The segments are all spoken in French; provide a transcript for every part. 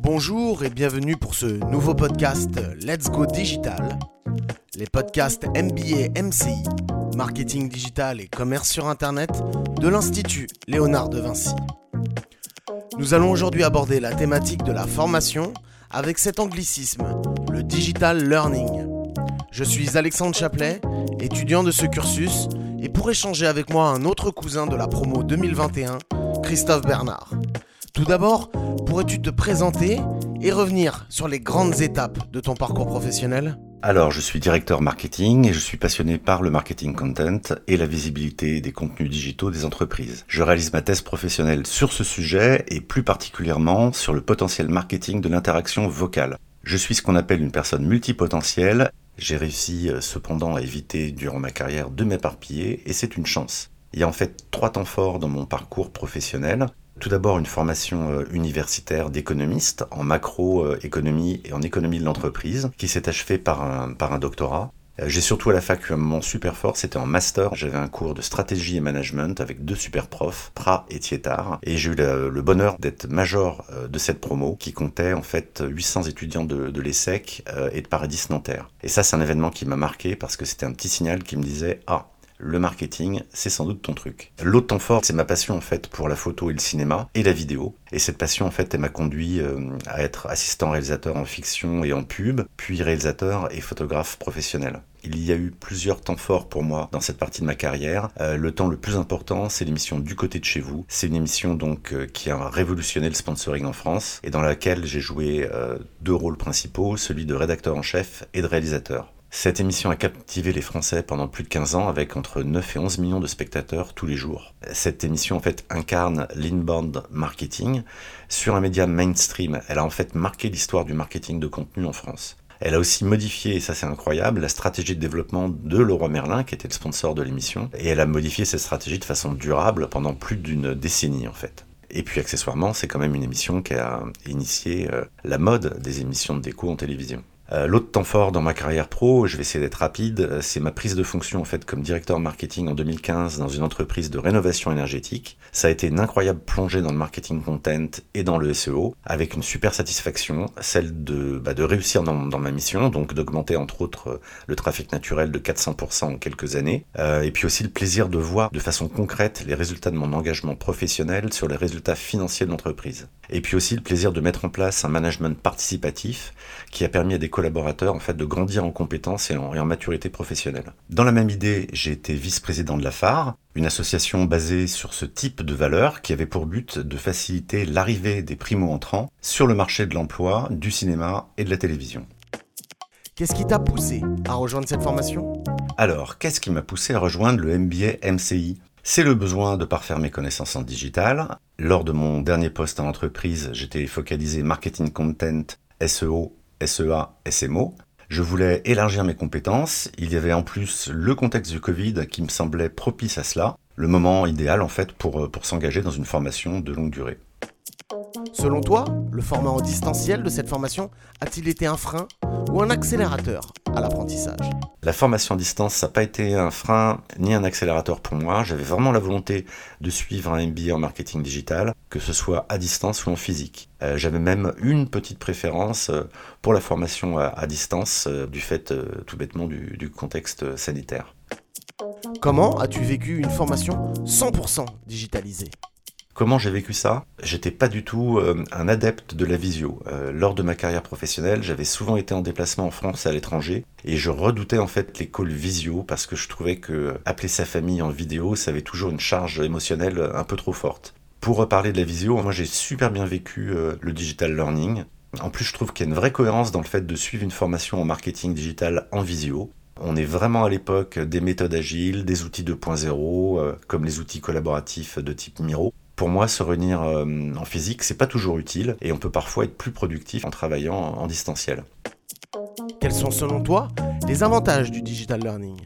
Bonjour et bienvenue pour ce nouveau podcast Let's Go Digital, les podcasts MBA MCI, marketing digital et commerce sur Internet de l'Institut Léonard de Vinci. Nous allons aujourd'hui aborder la thématique de la formation avec cet anglicisme, le digital learning. Je suis Alexandre Chaplet, étudiant de ce cursus, et pour échanger avec moi un autre cousin de la promo 2021, Christophe Bernard. Tout d'abord, pourrais-tu te présenter et revenir sur les grandes étapes de ton parcours professionnel? Alors, je suis directeur marketing et je suis passionné par le marketing content et la visibilité des contenus digitaux des entreprises. Je réalise ma thèse professionnelle sur ce sujet et plus particulièrement sur le potentiel marketing de l'interaction vocale. Je suis ce qu'on appelle une personne multipotentielle. J'ai réussi euh, cependant à éviter durant ma carrière de m'éparpiller et c'est une chance. Il y a en fait trois temps forts dans mon parcours professionnel. Tout d'abord une formation euh, universitaire d'économiste en macroéconomie et en économie de l'entreprise qui s'est achevée par un, doctorat. Euh, j'ai surtout à la fac eu un moment super fort, c'était en master. J'avais un cours de stratégie et management avec deux super profs, Prat et Tietard. Et j'ai eu le, bonheur d'être major euh, de cette promo qui comptait en fait 800 étudiants de, de l'ESSEC et de Paradis Nanterre. Et ça, c'est un événement qui m'a marqué parce que c'était un petit signal qui me disait Ah, le marketing, c'est sans doute ton truc. L'autre temps fort, c'est ma passion en fait pour la photo et le cinéma et la vidéo. Et cette passion en fait, elle m'a conduit euh, à être assistant réalisateur en fiction et en pub, puis réalisateur et photographe professionnel. Il y a eu plusieurs temps forts pour moi dans cette partie de ma carrière. Euh, le temps le plus important, c'est l'émission Du côté de chez vous. C'est une émission donc euh, qui a révolutionné le sponsoring en France et dans laquelle j'ai joué deux rôles principaux, celui de rédacteur en chef et de réalisateur. Cette émission a captivé les Français pendant plus de 15 ans avec entre 9 et 11 millions de spectateurs tous les jours. Cette émission fait incarne l'inbound marketing sur un média mainstream. Elle a en fait marqué l'histoire du marketing de contenu en France. Elle a aussi modifié, et ça c'est incroyable, la stratégie de développement de Leroy Merlin, qui était le sponsor de l'émission, et elle a modifié cette stratégie de façon durable pendant plus d'une décennie en fait. Et puis accessoirement, c'est quand même une émission qui a initié euh, la mode des émissions de déco en télévision. Euh, l'autre temps fort dans ma carrière pro, je vais essayer d'être rapide, euh, c'est ma prise de fonction en fait comme directeur marketing en 2015 dans une entreprise de rénovation énergétique. Ça a été une incroyable plongée dans le marketing content et dans le SEO, avec une super satisfaction, celle de, bah, réussir dans, ma mission, donc d'augmenter entre autres euh, le trafic naturel de 400% en quelques années, et puis aussi le plaisir de voir de façon concrète les résultats de mon engagement professionnel sur les résultats financiers de l'entreprise. Et puis aussi le plaisir de mettre en place un management participatif qui a permis à des collaborateurs en fait de grandir en compétences et en, maturité professionnelle. Dans la même idée, j'ai été vice-président de la phare, une association basée sur ce type de valeurs qui avait pour but de faciliter l'arrivée des primo-entrants sur le marché de l'emploi, du cinéma et de la télévision. Qu'est-ce qui t'a poussé à rejoindre cette formation? Alors, qu'est-ce qui m'a poussé à rejoindre le MBA MCI c'est le besoin de parfaire mes connaissances en digital. Lors de mon dernier poste en entreprise, j'étais focalisé marketing content, SEO SEA, SMO. Je voulais élargir mes compétences. Il y avait en plus le contexte du Covid qui me semblait propice à cela. Le moment idéal en fait pour, pour s'engager dans une formation de longue durée. Selon toi, le format en distanciel de cette formation a-t-il été un frein? Ou un accélérateur à l'apprentissage La formation à distance, ça n'a pas été un frein ni un accélérateur pour moi. J'avais vraiment la volonté de suivre un MBA en marketing digital, que ce soit à distance ou en physique. Euh, j'avais même une petite préférence euh, pour la formation à, distance, euh, du fait tout bêtement du contexte sanitaire. Comment as-tu vécu une formation 100% digitalisée? Comment j'ai vécu ça J'étais pas du tout euh, un adepte de la visio. Euh, lors de ma carrière professionnelle, j'avais souvent été en déplacement en France et à l'étranger, et je redoutais en fait les calls visio parce que je trouvais que appeler sa famille en vidéo, ça avait toujours une charge émotionnelle un peu trop forte. Pour reparler de la visio, moi j'ai super bien vécu euh, le digital learning. En plus, je trouve qu'il y a une vraie cohérence dans le fait de suivre une formation en marketing digital en visio. On est vraiment à l'époque des méthodes agiles, des outils 2.0, comme les outils collaboratifs de type Miro pour moi, se réunir euh, en physique, c'est pas toujours utile et on peut parfois être plus productif en travaillant en distanciel. Quels sont selon toi les avantages du digital learning?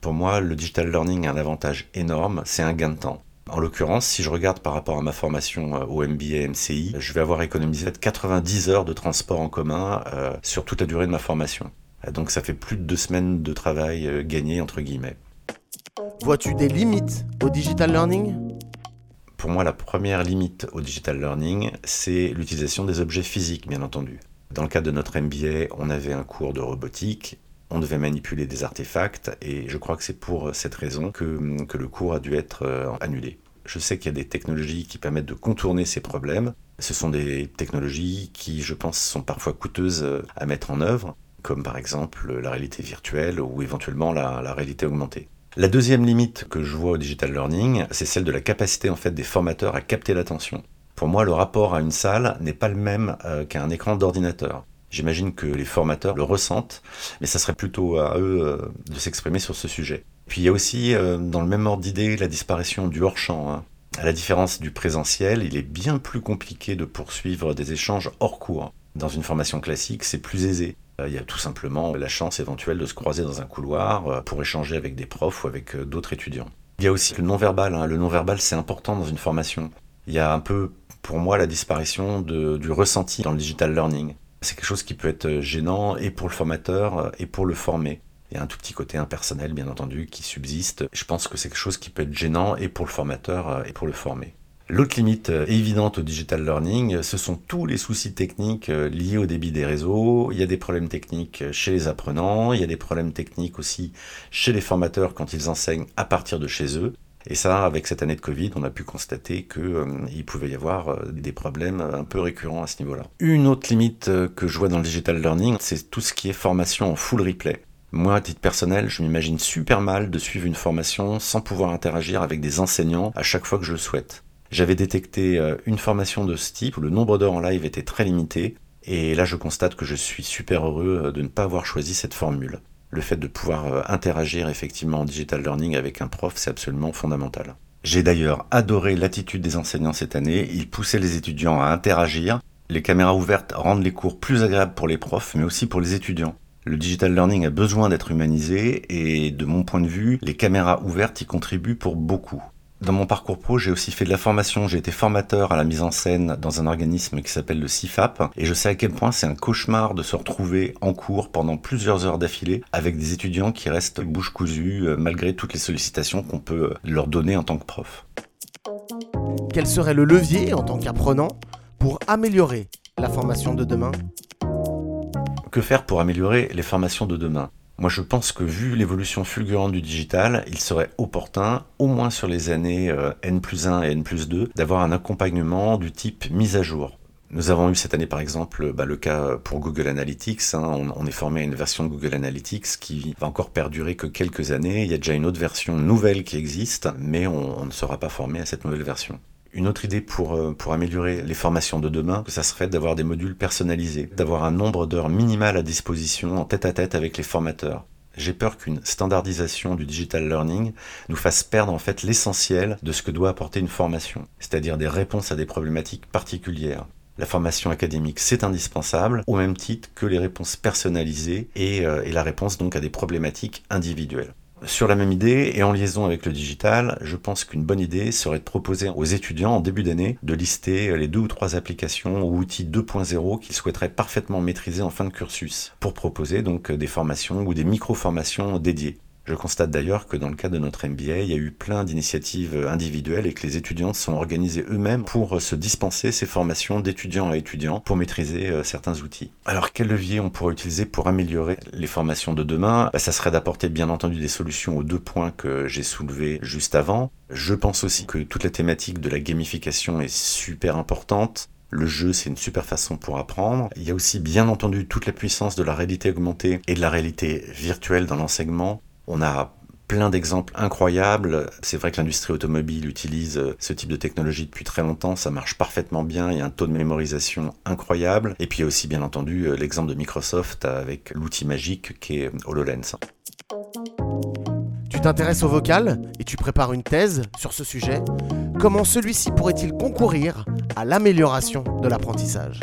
Pour moi, le digital learning a un avantage énorme, c'est un gain de temps. En l'occurrence, si je regarde par rapport à ma formation euh, au MBA MCI, je vais avoir économisé 90 heures de transport en commun euh, sur toute la durée de ma formation. Donc ça fait plus de deux semaines de travail gagné entre guillemets. Vois-tu des limites au digital learning? Pour moi, la première limite au digital learning, c'est l'utilisation des objets physiques, bien entendu. Dans le cadre de notre MBA, on avait un cours de robotique, on devait manipuler des artefacts, et je crois que c'est pour cette raison que, le cours a dû être euh, annulé. Je sais qu'il y a des technologies qui permettent de contourner ces problèmes. Ce sont des technologies qui, je pense, sont parfois coûteuses euh, à mettre en œuvre, comme par exemple la réalité virtuelle ou éventuellement la réalité augmentée. La deuxième limite que je vois au digital learning, c'est celle de la capacité en fait des formateurs à capter l'attention. Pour moi, le rapport à une salle n'est pas le même euh, qu'à un écran d'ordinateur. J'imagine que les formateurs le ressentent, mais ça serait plutôt à eux euh, de s'exprimer sur ce sujet. Puis il y a aussi, euh, dans le même ordre d'idée, la disparition du hors-champ. Hein. À la différence du présentiel, il est bien plus compliqué de poursuivre des échanges hors cours. Dans une formation classique, c'est plus aisé. Il y a tout simplement la chance éventuelle de se croiser dans un couloir pour échanger avec des profs ou avec d'autres étudiants. Il y a aussi le non-verbal. Hein. Le non-verbal, c'est important dans une formation. Il y a un peu, pour moi, la disparition du ressenti dans le digital learning. C'est quelque chose qui peut être gênant et pour le formateur et pour le formé. Il y a un tout petit côté impersonnel, bien entendu, qui subsiste. Je pense que c'est quelque chose qui peut être gênant et pour le formateur et pour le formé. L'autre limite évidente au digital learning, ce sont tous les soucis techniques liés au débit des réseaux. Il y a des problèmes techniques chez les apprenants, il y a des problèmes techniques aussi chez les formateurs quand ils enseignent à partir de chez eux. Et ça, avec cette année de Covid, on a pu constater qu'il euh, pouvait y avoir euh, des problèmes un peu récurrents à ce niveau-là. Une autre limite euh, que je vois dans le digital learning, c'est tout ce qui est formation en full replay. Moi, à titre personnel, je m'imagine super mal de suivre une formation sans pouvoir interagir avec des enseignants à chaque fois que je le souhaite. J'avais détecté une formation de ce type où le nombre d'heures en live était très limité, et là je constate que je suis super heureux de ne pas avoir choisi cette formule le fait de pouvoir euh, interagir effectivement en digital learning avec un prof, c'est absolument fondamental. J'ai d'ailleurs adoré l'attitude des enseignants cette année, ils poussaient les étudiants à interagir. Les caméras ouvertes rendent les cours plus agréables pour les profs, mais aussi pour les étudiants. Le digital learning a besoin d'être humanisé et de mon point de vue, les caméras ouvertes y contribuent pour beaucoup. Dans mon parcours pro, j'ai aussi fait de la formation. J'ai été formateur à la mise en scène dans un organisme qui s'appelle le CIFAP. Et je sais à quel point c'est un cauchemar de se retrouver en cours pendant plusieurs heures d'affilée avec des étudiants qui restent bouche cousue euh, malgré toutes les sollicitations qu'on peut leur donner en tant que prof. Quel serait le levier en tant qu'apprenant pour améliorer la formation de demain? Que faire pour améliorer les formations de demain? Moi, je pense que vu l'évolution fulgurante du digital, il serait opportun, au moins sur les années euh, N plus 1 et N plus 2, d'avoir un accompagnement du type mise à jour. Nous avons eu cette année par exemple bah, le cas pour Google Analytics. Hein. on, est formé à une version de Google Analytics qui va encore perdurer que quelques années. Il y a déjà une autre version nouvelle qui existe, mais on, on ne sera pas formé à cette nouvelle version. Une autre idée pour, euh, pour améliorer les formations de demain, ça serait d'avoir des modules personnalisés, d'avoir un nombre d'heures minimal à disposition en tête à tête avec les formateurs. J'ai peur qu'une standardisation du digital learning nous fasse perdre en fait l'essentiel de ce que doit apporter une formation, c'est-à-dire des réponses à des problématiques particulières. La formation académique, c'est indispensable, au même titre que les réponses personnalisées et, euh, et la réponse donc à des problématiques individuelles. Sur la même idée et en liaison avec le digital, je pense qu'une bonne idée serait de proposer aux étudiants en début d'année de lister les deux ou trois applications ou outils 2.0 qu'ils souhaiteraient parfaitement maîtriser en fin de cursus pour proposer donc des formations ou des micro-formations dédiées. Je constate d'ailleurs que dans le cas de notre MBA, il y a eu plein d'initiatives individuelles et que les étudiants sont organisés eux-mêmes pour se dispenser ces formations d'étudiants à étudiants pour maîtriser euh, certains outils. Alors quel levier on pourrait utiliser pour améliorer les formations de demain? Bah, Ça serait d'apporter bien entendu des solutions aux deux points que j'ai soulevés juste avant. Je pense aussi que toute la thématique de la gamification est super importante. Le jeu, c'est une super façon pour apprendre. Il y a aussi bien entendu toute la puissance de la réalité augmentée et de la réalité virtuelle dans l'enseignement. On a plein d'exemples incroyables. C'est vrai que l'industrie automobile utilise euh, ce type de technologie depuis très longtemps, ça marche parfaitement bien, il y a un taux de mémorisation incroyable. Et puis il y a aussi bien entendu euh, l'exemple de Microsoft avec l'outil magique qui est HoloLens. Tu t'intéresses au vocal et tu prépares une thèse sur ce sujet. Comment celui-ci pourrait-il concourir à l'amélioration de l'apprentissage?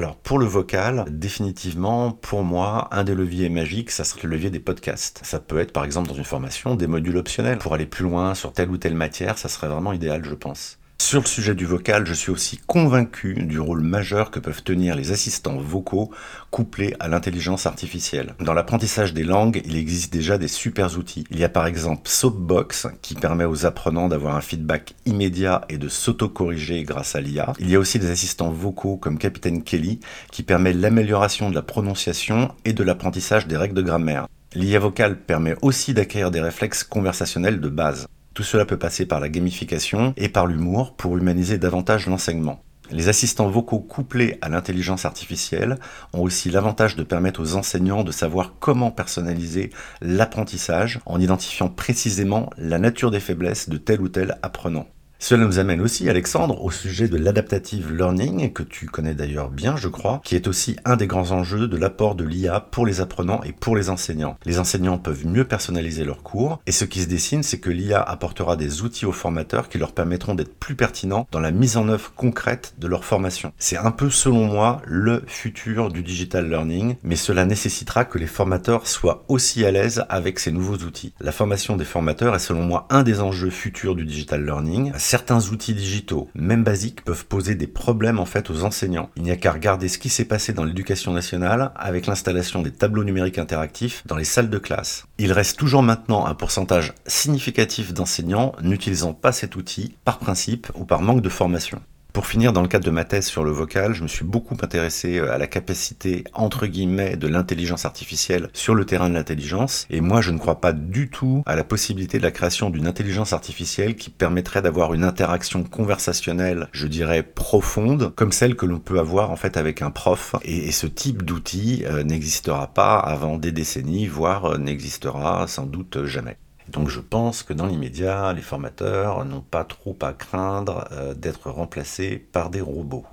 Alors pour le vocal, définitivement, pour moi, un des leviers magiques, ça serait le levier des podcasts. Ça peut être par exemple dans une formation des modules optionnels. Pour aller plus loin sur telle ou telle matière, ça serait vraiment idéal, je pense. Sur le sujet du vocal, je suis aussi convaincu du rôle majeur que peuvent tenir les assistants vocaux couplés à l'intelligence artificielle. Dans l'apprentissage des langues, il existe déjà des super outils. Il y a par exemple Soapbox qui permet aux apprenants d'avoir un feedback immédiat et de s'auto-corriger grâce à l'IA. Il y a aussi des assistants vocaux comme Capitaine Kelly qui permet l'amélioration de la prononciation et de l'apprentissage des règles de grammaire. L'IA vocale permet aussi d'acquérir des réflexes conversationnels de base. Tout cela peut passer par la gamification et par l'humour pour humaniser davantage l'enseignement. Les assistants vocaux couplés à l'intelligence artificielle ont aussi l'avantage de permettre aux enseignants de savoir comment personnaliser l'apprentissage en identifiant précisément la nature des faiblesses de tel ou tel apprenant. Cela nous amène aussi, Alexandre, au sujet de l'adaptative learning, que tu connais d'ailleurs bien, je crois, qui est aussi un des grands enjeux de l'apport de l'IA pour les apprenants et pour les enseignants. Les enseignants peuvent mieux personnaliser leurs cours, et ce qui se dessine, c'est que l'IA apportera des outils aux formateurs qui leur permettront d'être plus pertinents dans la mise en œuvre concrète de leur formation. C'est un peu, selon moi, le futur du digital learning, mais cela nécessitera que les formateurs soient aussi à l'aise avec ces nouveaux outils. La formation des formateurs est selon moi un des enjeux futurs du digital learning certains outils digitaux, même basiques, peuvent poser des problèmes en fait aux enseignants. Il n'y a qu'à regarder ce qui s'est passé dans l'éducation nationale avec l'installation des tableaux numériques interactifs dans les salles de classe. Il reste toujours maintenant un pourcentage significatif d'enseignants n'utilisant pas cet outil par principe ou par manque de formation. Pour finir, dans le cadre de ma thèse sur le vocal, je me suis beaucoup intéressé euh, à la capacité, entre guillemets, de l'intelligence artificielle sur le terrain de l'intelligence. Et moi, je ne crois pas du tout à la possibilité de la création d'une intelligence artificielle qui permettrait d'avoir une interaction conversationnelle, je dirais, profonde, comme celle que l'on peut avoir en fait avec un prof. Et, ce type d'outil euh, n'existera pas avant des décennies, voire euh, n'existera sans doute jamais. Donc je pense que dans l'immédiat, les formateurs n'ont pas trop à craindre euh, d'être remplacés par des robots.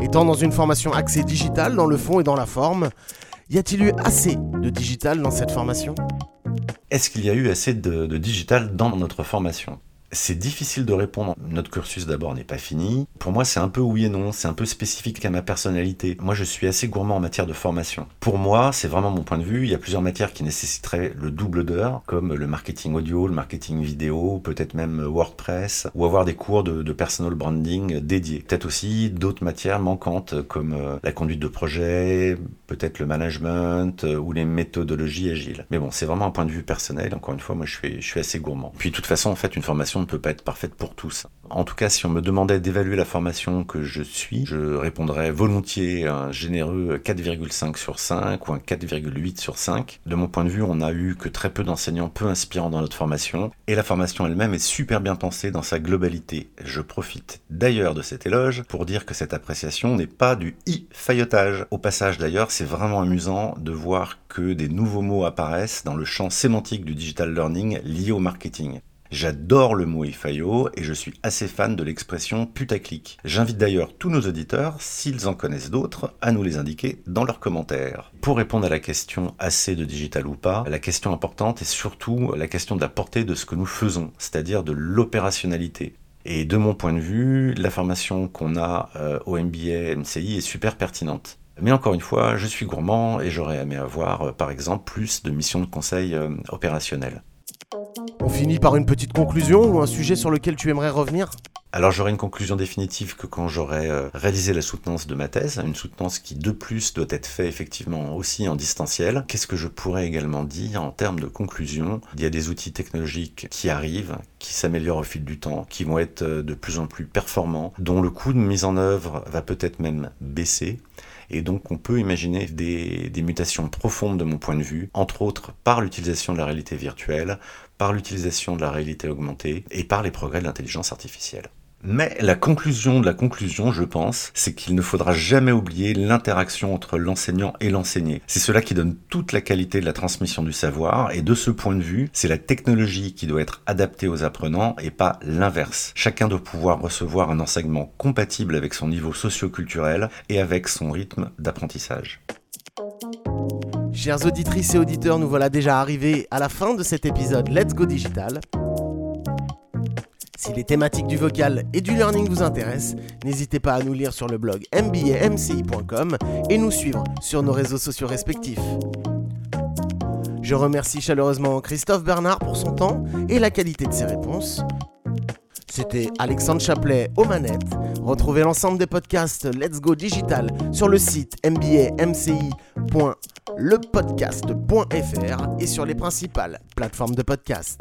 Étant dans une formation axée digitale dans le fond et dans la forme, y a-t-il eu assez de digital dans cette formation? Est-ce qu'il y a eu assez de digital dans notre formation? C'est difficile de répondre. Notre cursus d'abord n'est pas fini. Pour moi, c'est un peu oui et non, c'est un peu spécifique à ma personnalité. Moi, je suis assez gourmand en matière de formation. Pour moi, c'est vraiment mon point de vue. Il y a plusieurs matières qui nécessiteraient le double d'heures, comme le marketing audio, le marketing vidéo, peut-être même WordPress, ou avoir des cours de, personal branding dédiés. Peut-être aussi d'autres matières manquantes, comme euh, la conduite de projet, peut-être le management, euh, ou les méthodologies agiles. Mais bon, c'est vraiment un point de vue personnel. Encore une fois, moi, je suis, je suis assez gourmand. Puis, de toute façon, en fait, une formation ne peut pas être parfaite pour tous. En tout cas, si on me demandait d'évaluer la formation que je suis, je répondrais volontiers un généreux 4,5 sur 5 ou un 4,8 sur 5. De mon point de vue, on a eu que très peu d'enseignants peu inspirants dans notre formation, et la formation elle-même est super bien pensée dans sa globalité. Je profite d'ailleurs de cet éloge pour dire que cette appréciation n'est pas du i-faillotage. Au passage d'ailleurs, c'est vraiment amusant de voir que des nouveaux mots apparaissent dans le champ sémantique du digital learning lié au marketing. J'adore le mot IFAIO et je suis assez fan de l'expression putaclic. J'invite d'ailleurs tous nos auditeurs, s'ils en connaissent d'autres, à nous les indiquer dans leurs commentaires. Pour répondre à la question assez de digital ou pas, la question importante est surtout la question de la portée de ce que nous faisons, c'est-à-dire de l'opérationnalité. Et de mon point de vue, la formation qu'on a euh, au MBA MCI est super pertinente. Mais encore une fois, je suis gourmand et j'aurais aimé avoir, euh, par exemple, plus de missions de conseil euh, opérationnelles. On finit par une petite conclusion ou un sujet sur lequel tu aimerais revenir? Alors j'aurai une conclusion définitive que quand j'aurai euh, réalisé la soutenance de ma thèse, une soutenance qui de plus doit être faite effectivement aussi en distanciel. Qu'est-ce que je pourrais également dire en termes de conclusion? Il y a des outils technologiques qui arrivent, qui s'améliorent au fil du temps, qui vont être euh, de plus en plus performants, dont le coût de mise en œuvre va peut-être même baisser. Et donc on peut imaginer des, mutations profondes de mon point de vue, entre autres par l'utilisation de la réalité virtuelle, par l'utilisation de la réalité augmentée et par les progrès de l'intelligence artificielle. Mais la conclusion de la conclusion, je pense, c'est qu'il ne faudra jamais oublier l'interaction entre l'enseignant et l'enseigné. C'est cela qui donne toute la qualité de la transmission du savoir, et de ce point de vue, c'est la technologie qui doit être adaptée aux apprenants et pas l'inverse. Chacun doit pouvoir recevoir un enseignement compatible avec son niveau socio-culturel et avec son rythme d'apprentissage. Chers auditrices et auditeurs, nous voilà déjà arrivés à la fin de cet épisode Let's Go Digital. Si les thématiques du vocal et du learning vous intéressent, n'hésitez pas à nous lire sur le blog mbamci.com et nous suivre sur nos réseaux sociaux respectifs. Je remercie chaleureusement Christophe Bernard pour son temps et la qualité de ses réponses. C'était Alexandre Chaplet aux manettes. Retrouvez l'ensemble des podcasts Let's Go Digital sur le site mbamci.lepodcast.fr et sur les principales plateformes de podcast.